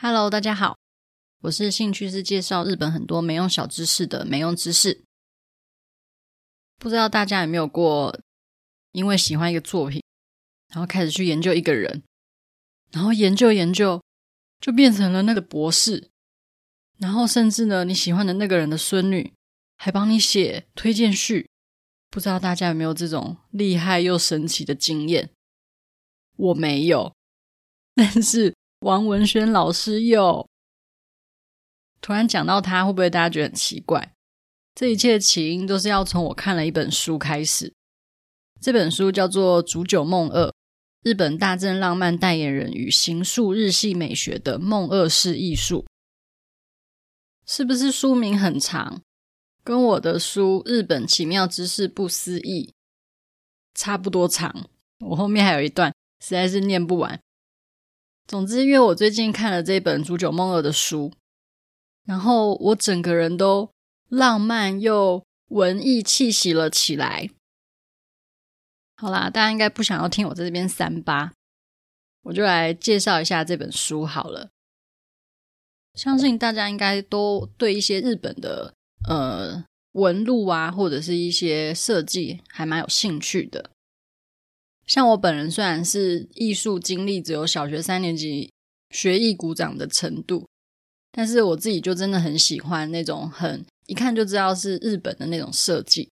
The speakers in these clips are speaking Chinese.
Hello，大家好，我是兴趣是介绍日本很多没用小知识的没用知识。不知道大家有没有过，因为喜欢一个作品，然后开始去研究一个人，然后研究研究，就变成了那个博士，然后甚至呢，你喜欢的那个人的孙女还帮你写推荐序。不知道大家有没有这种厉害又神奇的经验？我没有，但是。王文轩老师有。突然讲到他，会不会大家觉得很奇怪？这一切起因都是要从我看了一本书开始。这本书叫做《煮酒梦二：日本大正浪漫代言人与行塑日系美学的梦二式艺术》。是不是书名很长？跟我的书《日本奇妙知识不思议》差不多长。我后面还有一段，实在是念不完。总之，因为我最近看了这本煮酒梦二的书，然后我整个人都浪漫又文艺气息了起来。好啦，大家应该不想要听我在这边三八，我就来介绍一下这本书好了。相信大家应该都对一些日本的呃纹路啊，或者是一些设计还蛮有兴趣的。像我本人虽然是艺术经历只有小学三年级学艺鼓掌的程度，但是我自己就真的很喜欢那种很一看就知道是日本的那种设计。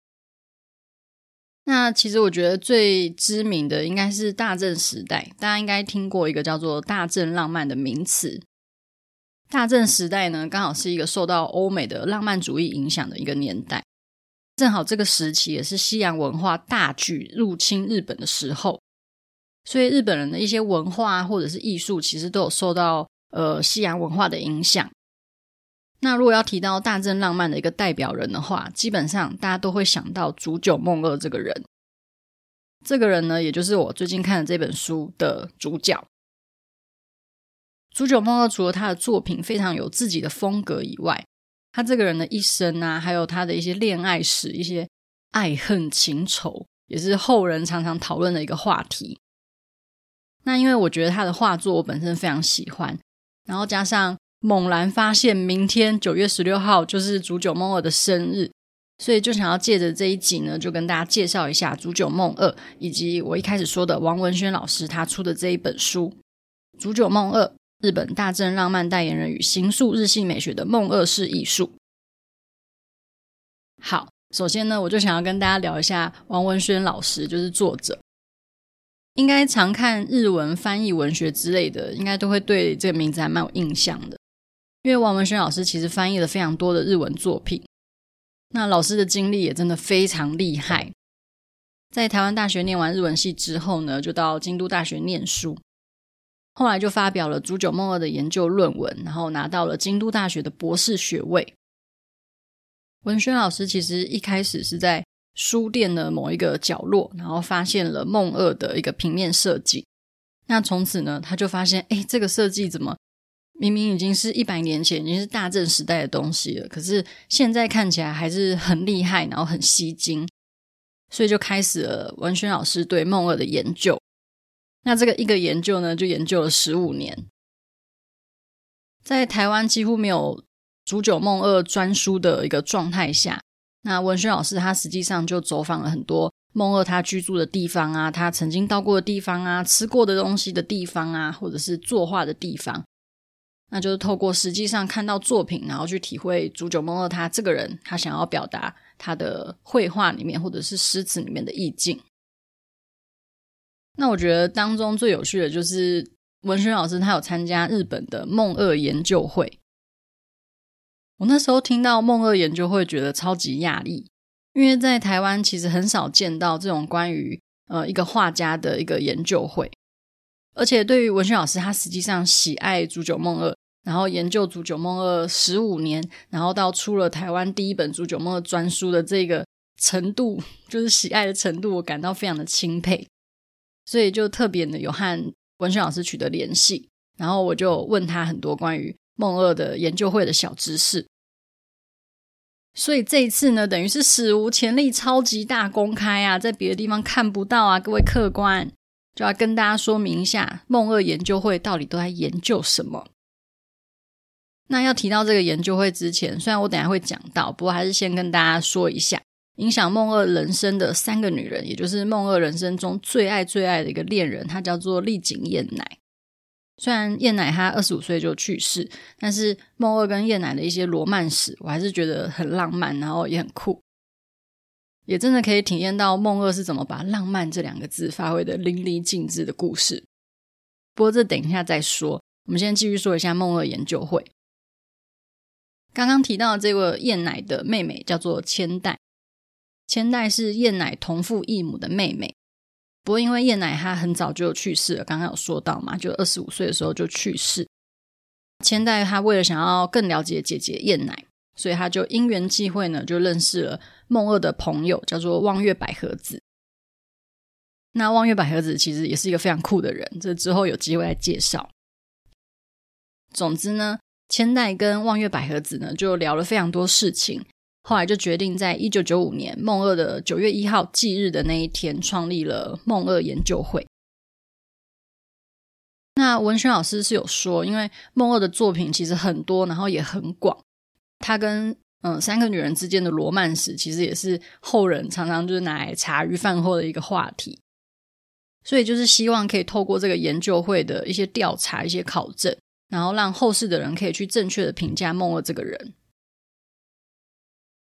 那其实我觉得最知名的应该是大正时代，大家应该听过一个叫做大正浪漫的名词。大正时代呢，刚好是一个受到欧美的浪漫主义影响的一个年代。正好这个时期也是西洋文化大举入侵日本的时候，所以日本人的一些文化或者是艺术，其实都有受到呃西洋文化的影响。那如果要提到大正浪漫的一个代表人的话，基本上大家都会想到竹久梦二这个人。这个人呢，也就是我最近看的这本书的主角。竹久梦二除了他的作品非常有自己的风格以外，他这个人的一生啊，还有他的一些恋爱史、一些爱恨情仇，也是后人常常讨论的一个话题。那因为我觉得他的画作我本身非常喜欢，然后加上猛然发现明天九月十六号就是竹久梦二的生日，所以就想要借着这一集呢，就跟大家介绍一下竹久梦二，以及我一开始说的王文轩老师他出的这一本书《竹久梦二》。日本大正浪漫代言人与形塑日系美学的梦二式艺术。好，首先呢，我就想要跟大家聊一下王文轩老师，就是作者。应该常看日文翻译文学之类的，应该都会对这个名字还蛮有印象的。因为王文轩老师其实翻译了非常多的日文作品，那老师的经历也真的非常厉害。在台湾大学念完日文系之后呢，就到京都大学念书。后来就发表了竹久梦二的研究论文，然后拿到了京都大学的博士学位。文轩老师其实一开始是在书店的某一个角落，然后发现了梦二的一个平面设计。那从此呢，他就发现，哎，这个设计怎么明明已经是一百年前，已经是大正时代的东西了，可是现在看起来还是很厉害，然后很吸睛。所以就开始了文轩老师对梦二的研究。那这个一个研究呢，就研究了十五年，在台湾几乎没有竹久梦二专书的一个状态下，那文轩老师他实际上就走访了很多梦二他居住的地方啊，他曾经到过的地方啊，吃过的东西的地方啊，或者是作画的地方，那就是透过实际上看到作品，然后去体会竹久梦二他这个人他想要表达他的绘画里面或者是诗词里面的意境。那我觉得当中最有趣的就是文轩老师，他有参加日本的梦二研究会。我那时候听到梦二研究会，觉得超级讶异，因为在台湾其实很少见到这种关于呃一个画家的一个研究会。而且对于文轩老师，他实际上喜爱竹久梦二，然后研究竹久梦二十五年，然后到出了台湾第一本竹久梦二专书的这个程度，就是喜爱的程度，我感到非常的钦佩。所以就特别的有和文轩老师取得联系，然后我就问他很多关于梦二的研究会的小知识。所以这一次呢，等于是史无前例、超级大公开啊，在别的地方看不到啊！各位客官就要跟大家说明一下，梦二研究会到底都在研究什么。那要提到这个研究会之前，虽然我等下会讲到，不过还是先跟大家说一下，影响梦二人生的三个女人，也就是梦二人生中最爱最爱的一个恋人，她叫做丽景燕乃。虽然燕乃她二十五岁就去世，但是梦二跟燕乃的一些罗曼史，我还是觉得很浪漫，然后也很酷，也真的可以体验到梦二是怎么把“浪漫”这两个字发挥得淋漓尽致的故事。不过这等一下再说，我们先继续说一下梦二研究会。刚刚提到的这个燕乃的妹妹叫做千代，千代是燕乃同父异母的妹妹。不过因为燕乃她很早就去世了，刚刚有说到嘛，就二十五岁的时候就去世。千代她为了想要更了解姐姐燕乃，所以她就因缘际会呢，就认识了梦二的朋友，叫做望月百合子。那望月百合子其实也是一个非常酷的人，这之后有机会来介绍。总之呢。千代跟望月百合子呢，就聊了非常多事情，后来就决定在一九九五年梦二的九月一号忌日的那一天，创立了梦二研究会。那文轩老师是有说，因为梦二的作品其实很多，然后也很广，他跟嗯三个女人之间的罗曼史，其实也是后人常常就是拿来茶余饭后的一个话题。所以就是希望可以透过这个研究会的一些调查、一些考证。然后让后世的人可以去正确的评价梦二这个人。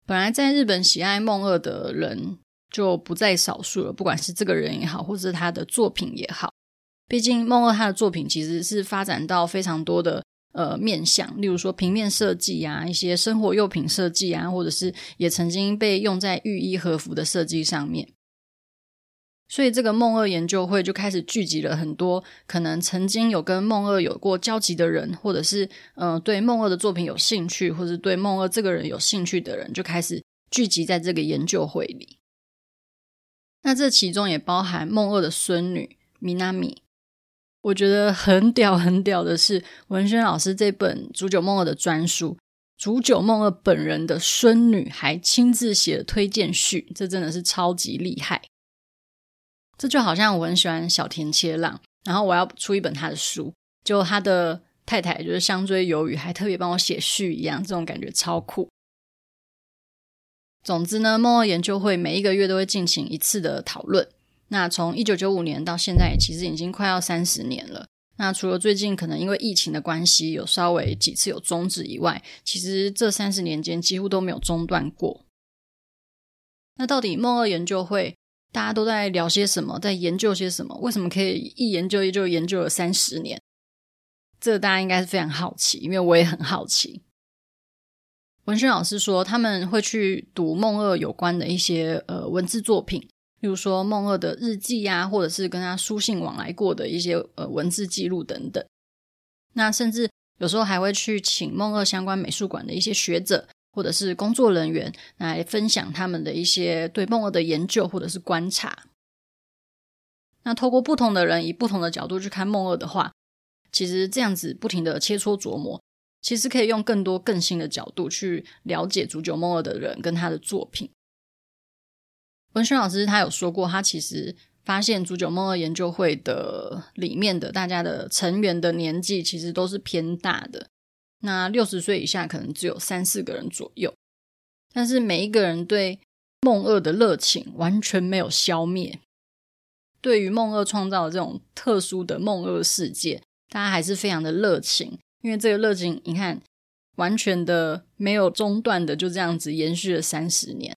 本来在日本喜爱梦二的人就不在少数了，不管是这个人也好，或是他的作品也好。毕竟梦二他的作品其实是发展到非常多的呃面向，例如说平面设计啊，一些生活用品设计啊，或者是也曾经被用在浴衣和服的设计上面。所以，这个梦二研究会就开始聚集了很多可能曾经有跟梦二有过交集的人，或者是嗯、对梦二的作品有兴趣，或者对梦二这个人有兴趣的人，就开始聚集在这个研究会里。那这其中也包含梦二的孙女米娜米。我觉得很屌很屌的是，文轩老师这本煮酒梦二的专书，煮酒梦二本人的孙女还亲自写了推荐序，这真的是超级厉害。这就好像我很喜欢小田切让，然后我要出一本他的书，就他的太太就是香椎鱿鱼，还特别帮我写序一样，这种感觉超酷。总之呢，梦二研究会每一个月都会进行一次的讨论。那从一九九五年到现在，其实已经快要三十年了。那除了最近可能因为疫情的关系，有稍微几次有终止以外，其实这三十年间几乎都没有中断过。那到底梦二研究会，大家都在聊些什么，在研究些什么？为什么可以一研究就研究了三十年？这个大家应该是非常好奇，因为我也很好奇。文轩老师说，他们会去读梦二有关的一些呃文字作品，例如说梦二的日记呀、啊，或者是跟他书信往来过的一些呃文字记录等等。那甚至有时候还会去请梦二相关美术馆的一些学者。或者是工作人员来分享他们的一些对梦二的研究或者是观察。那透过不同的人以不同的角度去看梦二的话，其实这样子不停的切磋琢磨，其实可以用更多更新的角度去了解煮酒梦二的人跟他的作品。文轩老师他有说过，他其实发现煮酒梦二研究会的里面的大家的成员的年纪其实都是偏大的。那六十岁以下可能只有三四个人左右，但是每一个人对梦二的热情完全没有消灭。对于梦二创造的这种特殊的梦二世界，大家还是非常的热情，因为这个热情，你看，完全的没有中断的，就这样子延续了三十年。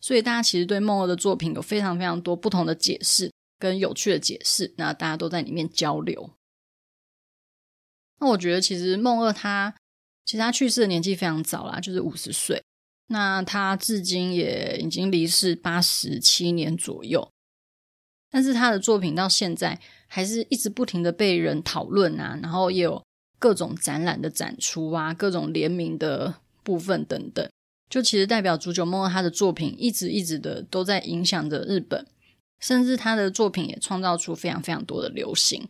所以大家其实对梦二的作品有非常非常多不同的解释跟有趣的解释，那大家都在里面交流。那我觉得，其实梦二他其实他去世的年纪非常早啦，就是五十岁。那他至今也已经离世八十七年左右，但是他的作品到现在还是一直不停的被人讨论啊，然后也有各种展览的展出啊，各种联名的部分等等，就其实代表煮酒梦二他的作品一直一直的都在影响着日本，甚至他的作品也创造出非常非常多的流行。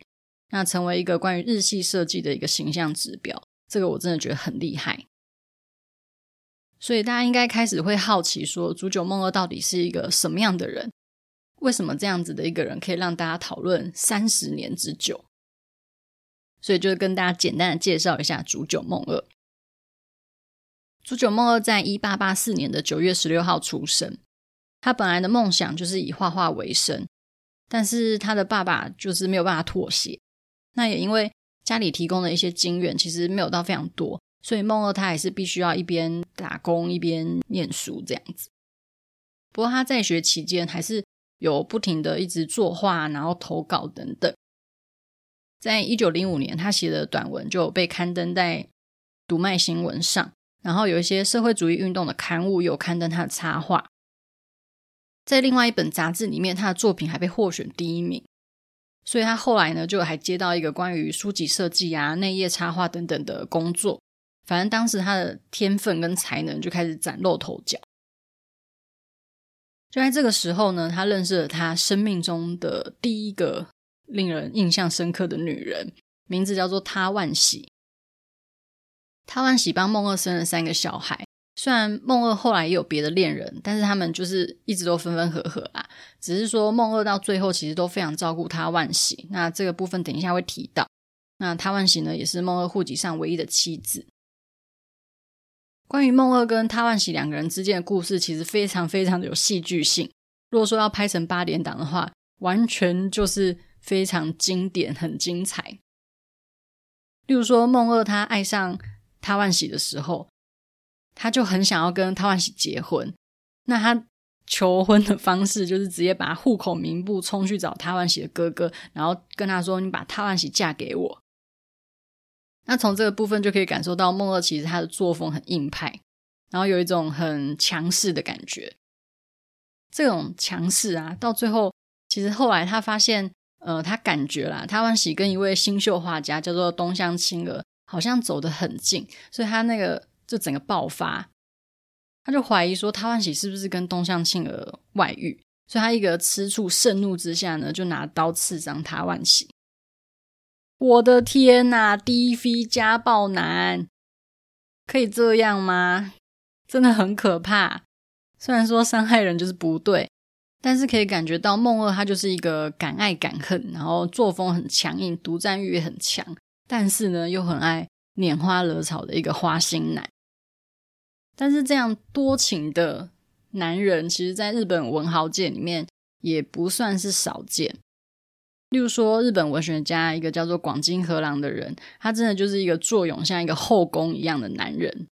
那成为一个关于日系设计的一个形象指标，这个我真的觉得很厉害。所以大家应该开始会好奇说，煮酒梦二到底是一个什么样的人？为什么这样子的一个人可以让大家讨论三十年之久？所以就跟大家简单的介绍一下煮酒梦二。竹久梦二在一八八四年的九月十六号出生。他本来的梦想就是以画画为生，但是他的爸爸就是没有办法妥协。那也因为家里提供的一些金援其实没有到非常多，所以梦二他还是必须要一边打工一边念书这样子。不过他在学期间还是有不停的一直作画，然后投稿等等。在一九零五年，他写的短文就被刊登在读卖新闻上。然后有一些社会主义运动的刊物有刊登他的插画，在另外一本杂志里面，他的作品还被获选第一名。所以他后来呢，就还接到一个关于书籍设计啊、内页插画等等的工作。反正当时他的天分跟才能就开始崭露头角。就在这个时候呢，他认识了他生命中的第一个令人印象深刻的女人，名字叫做他万喜。他万喜帮梦二生了三个小孩，虽然梦二后来也有别的恋人，但是他们就是一直都分分合合啦。只是说梦二到最后其实都非常照顾他万喜。那这个部分等一下会提到。那他万喜呢，也是梦二户籍上唯一的妻子。关于梦二跟他万喜两个人之间的故事，其实非常非常的有戏剧性。如果说要拍成八点档的话，完全就是非常经典、很精彩。例如说，梦二他爱上。他万喜的时候，他就很想要跟他万喜结婚。那他求婚的方式就是直接把户口名簿冲去找他万喜的哥哥，然后跟他说：“你把他万喜嫁给我。”那从这个部分就可以感受到梦二其实他的作风很硬派，然后有一种很强势的感觉。这种强势啊，到最后其实后来他发现，呃，他感觉啦，他万喜跟一位新秀画家叫做东乡青儿。好像走得很近，所以他那个就整个爆发，他就怀疑说他万喜是不是跟东向庆儿外遇，所以他一个吃醋盛怒之下呢，就拿刀刺伤他万喜。我的天呐，DV 家暴男可以这样吗？真的很可怕。虽然说伤害人就是不对，但是可以感觉到梦二他就是一个敢爱敢恨，然后作风很强硬，独占欲也很强。但是呢，又很爱拈花惹草的一个花心男。但是这样多情的男人，其实在日本文豪界里面也不算是少见。例如说，日本文学家一个叫做广津河郎的人，他真的就是一个坐拥像一个后宫一样的男人。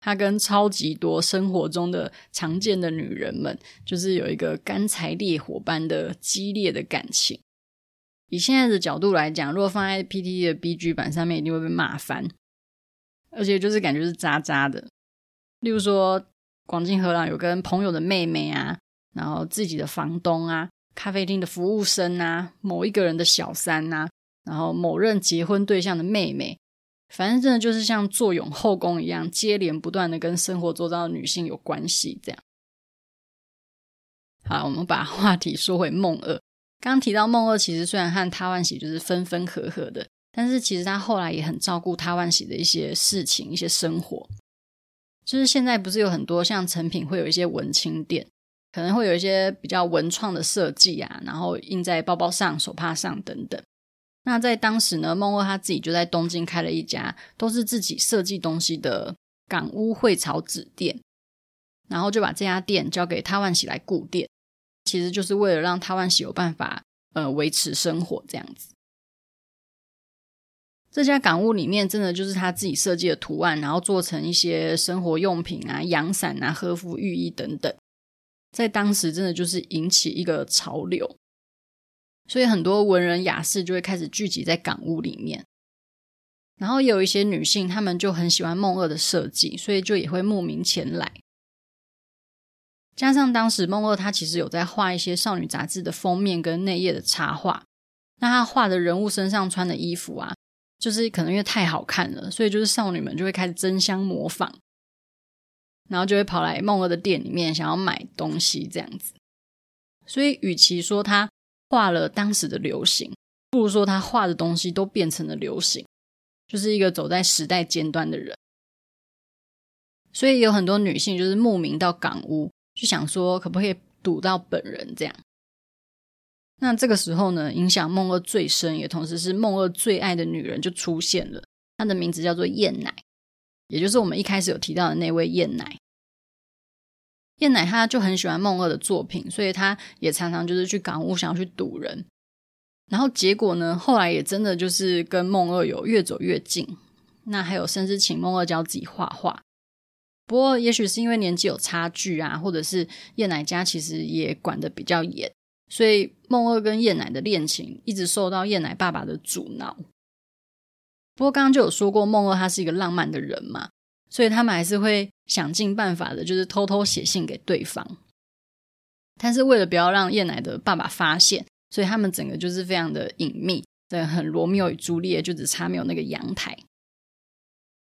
他跟超级多生活中的常见的女人们，就是有一个干柴烈火般的激烈的感情。以现在的角度来讲，如果放在 PTT 的 BG 版上面，一定会被骂翻，而且就是感觉是渣渣的。例如说，广进河郎有跟朋友的妹妹啊，然后自己的房东啊，咖啡厅的服务生啊，某一个人的小三啊，然后某任结婚对象的妹妹，反正真的就是像坐拥后宫一样，接连不断的跟生活周遭的女性有关系，这样。好，我们把话题说回梦二。刚刚提到梦二，其实虽然和他万喜就是分分合合的，但是其实他后来也很照顾他万喜的一些事情、一些生活。就是现在不是有很多像成品会有一些文青店，可能会有一些比较文创的设计啊，然后印在包包上、手帕上等等。那在当时呢，梦二他自己就在东京开了一家都是自己设计东西的港屋绘草纸店，然后就把这家店交给他万喜来顾店。其实就是为了让他万喜有办法，呃，维持生活这样子。这家港屋里面真的就是他自己设计的图案，然后做成一些生活用品啊、阳伞啊、和服、浴衣等等，在当时真的就是引起一个潮流，所以很多文人雅士就会开始聚集在港屋里面。然后也有一些女性，她们就很喜欢梦二的设计，所以就也会慕名前来。加上当时梦二他其实有在画一些少女杂志的封面跟内页的插画，那他画的人物身上穿的衣服啊，就是可能因为太好看了，所以就是少女们就会开始争相模仿，然后就会跑来梦二的店里面想要买东西这样子。所以与其说他画了当时的流行，不如说他画的东西都变成了流行，就是一个走在时代尖端的人。所以有很多女性就是慕名到港屋。就想说可不可以堵到本人这样？那这个时候呢，影响梦二最深，也同时是梦二最爱的女人就出现了。她的名字叫做燕乃。也就是我们一开始有提到的那位燕乃。燕乃她就很喜欢梦二的作品，所以她也常常就是去港务想要去堵人。然后结果呢，后来也真的就是跟梦二有越走越近。那还有甚至请梦二教自己画画。不过也许是因为年纪有差距啊，或者是燕乃家其实也管得比较严，所以梦二跟燕乃的恋情一直受到燕乃爸爸的阻挠。不过刚刚就有说过，梦二他是一个浪漫的人嘛，所以他们还是会想尽办法的，就是偷偷写信给对方。但是为了不要让燕乃的爸爸发现，所以他们整个就是非常的隐秘，对，很罗密欧与朱丽叶，就只差没有那个阳台。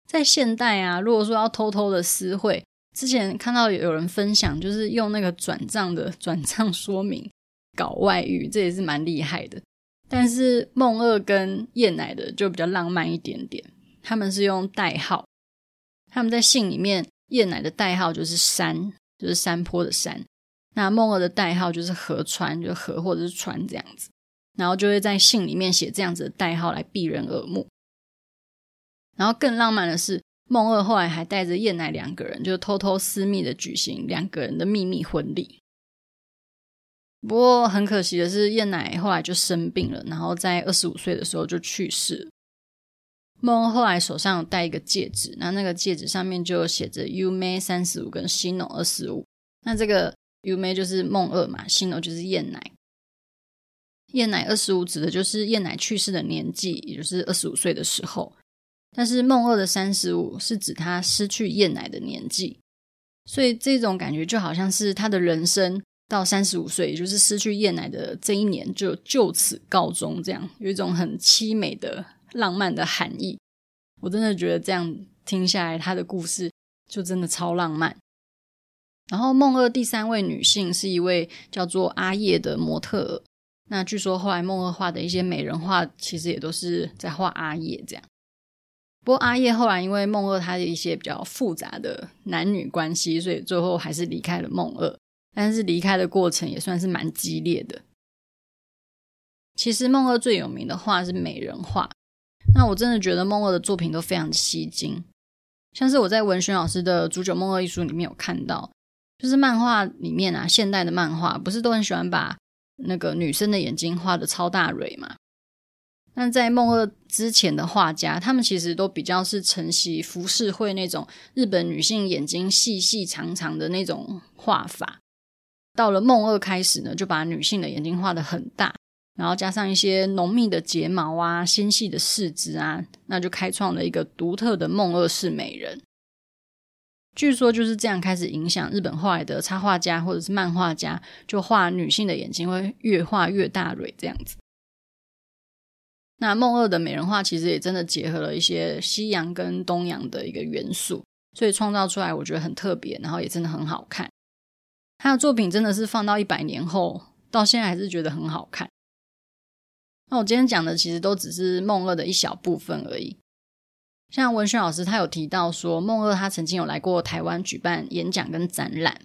在现代啊，如果说要偷偷的私会，之前看到有人分享，就是用那个转账的转账说明搞外遇，这也是蛮厉害的。但是梦二跟燕乃的就比较浪漫一点点，他们是用代号，他们在信里面，燕乃的代号就是山，就是山坡的山。那梦二的代号就是河川，就是河或者是川这样子，然后就会在信里面写这样子的代号来避人耳目。然后更浪漫的是，梦二后来还带着燕乃两个人，就偷偷私密的举行两个人的秘密婚礼。不过很可惜的是，燕乃后来就生病了，然后在二十五岁的时候就去世。梦后来手上有戴一个戒指，那那个戒指上面就写着 “Yume 三十五”跟 “Shino 二十五”。那这个 “you may” 就是梦二嘛，“Shino” 就是燕乃。燕乃二十五指的就是燕乃去世的年纪，也就是二十五岁的时候。但是梦二的三十五是指他失去燕乃的年纪，所以这种感觉就好像是他的人生到三十五岁，也就是失去燕奶的这一年就就此告终，这样有一种很凄美的浪漫的含义。我真的觉得这样听下来，他的故事就真的超浪漫。然后梦二第三位女性是一位叫做阿叶的模特，那据说后来梦二画的一些美人画，其实也都是在画阿叶这样。不过阿叶后来因为梦二他的一些比较复杂的男女关系，所以最后还是离开了梦二。但是离开的过程也算是蛮激烈的。其实梦二最有名的画是美人画，那我真的觉得梦二的作品都非常吸睛。像是我在文轩老师的《煮酒梦二》一书里面有看到，就是漫画里面啊，现代的漫画不是都很喜欢把那个女生的眼睛画的超大蕊嘛？那在梦二之前的画家，他们其实都比较是承袭浮世绘那种日本女性眼睛细细长长的那种画法。到了梦二开始呢，就把女性的眼睛画得很大，然后加上一些浓密的睫毛啊、纤细的四肢啊，那就开创了一个独特的梦二式美人。据说就是这样开始影响日本后来的插画家或者是漫画家，就画女性的眼睛会越画越大蕊这样子。那梦二的美人画其实也真的结合了一些西洋跟东洋的一个元素，所以创造出来我觉得很特别，然后也真的很好看。他的作品真的是放到一百年后，到现在还是觉得很好看。那我今天讲的其实都只是梦二的一小部分而已。像文轩老师他有提到说，梦二他曾经有来过台湾举办演讲跟展览，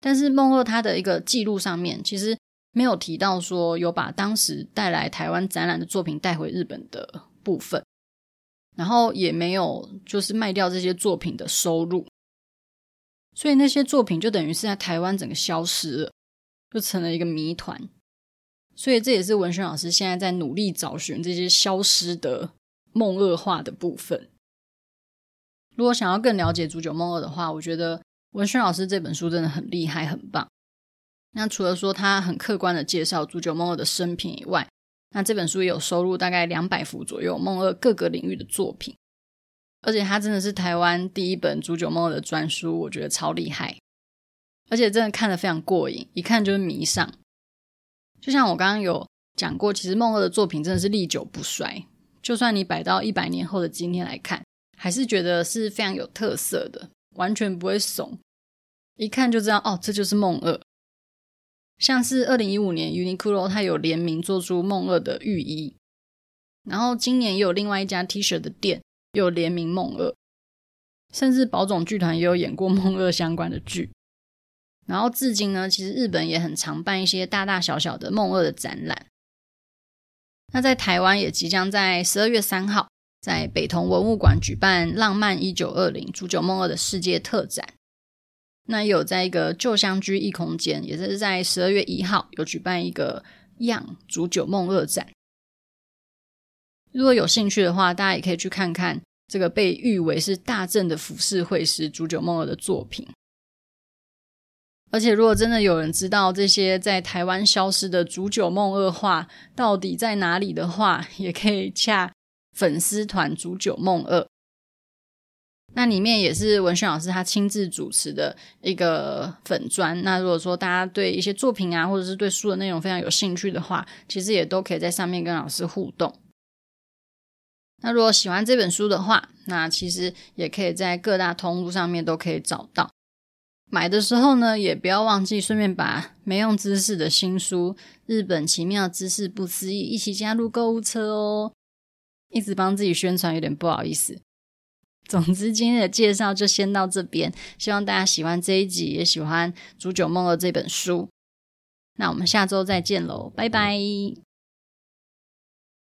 但是梦二他的一个记录上面其实。没有提到说有把当时带来台湾展览的作品带回日本的部分，然后也没有就是卖掉这些作品的收入，所以那些作品就等于是在台湾整个消失了，就成了一个谜团。所以这也是文轩老师现在在努力找寻这些消失的梦二画的部分。如果想要更了解煮酒梦二的话，我觉得文轩老师这本书真的很厉害，很棒。那除了说他很客观的介绍煮酒梦二的生平以外，那这本书也有收录大概两百幅左右梦二各个领域的作品，而且他真的是台湾第一本煮酒梦的专书，我觉得超厉害，而且真的看得非常过瘾，一看就是迷上。就像我刚刚有讲过，其实梦二的作品真的是历久不衰，就算你摆到一百年后的今天来看，还是觉得是非常有特色的，完全不会怂，一看就知道哦，这就是梦二。像是二零一五年，Uniqlo 它有联名做出梦二的浴衣，然后今年也有另外一家 T 恤的店有联名梦二，甚至宝冢剧团也有演过梦二相关的剧。然后至今呢，其实日本也很常办一些大大小小的梦二的展览。那在台湾也即将在十二月三号，在北投文物馆举办《浪漫一九二零煮酒梦二》的世界特展。那有在一个旧香居异空间，也就是在十二月一号有举办一个《样煮酒梦二》展。如果有兴趣的话，大家也可以去看看这个被誉为是大正的浮世绘师煮酒梦二的作品。而且，如果真的有人知道这些在台湾消失的煮酒梦二画到底在哪里的话，也可以洽粉丝团煮酒梦二。那里面也是文轩老师他亲自主持的一个粉专。那如果说大家对一些作品啊，或者是对书的内容非常有兴趣的话，其实也都可以在上面跟老师互动。那如果喜欢这本书的话，那其实也可以在各大通路上面都可以找到。买的时候呢，也不要忘记顺便把没用知识的新书《日本奇妙知识不思议》一起加入购物车哦。一直帮自己宣传，有点不好意思。总之，今天的介绍就先到这边，希望大家喜欢这一集，也喜欢《煮酒梦的》这本书。那我们下周再见喽，拜拜。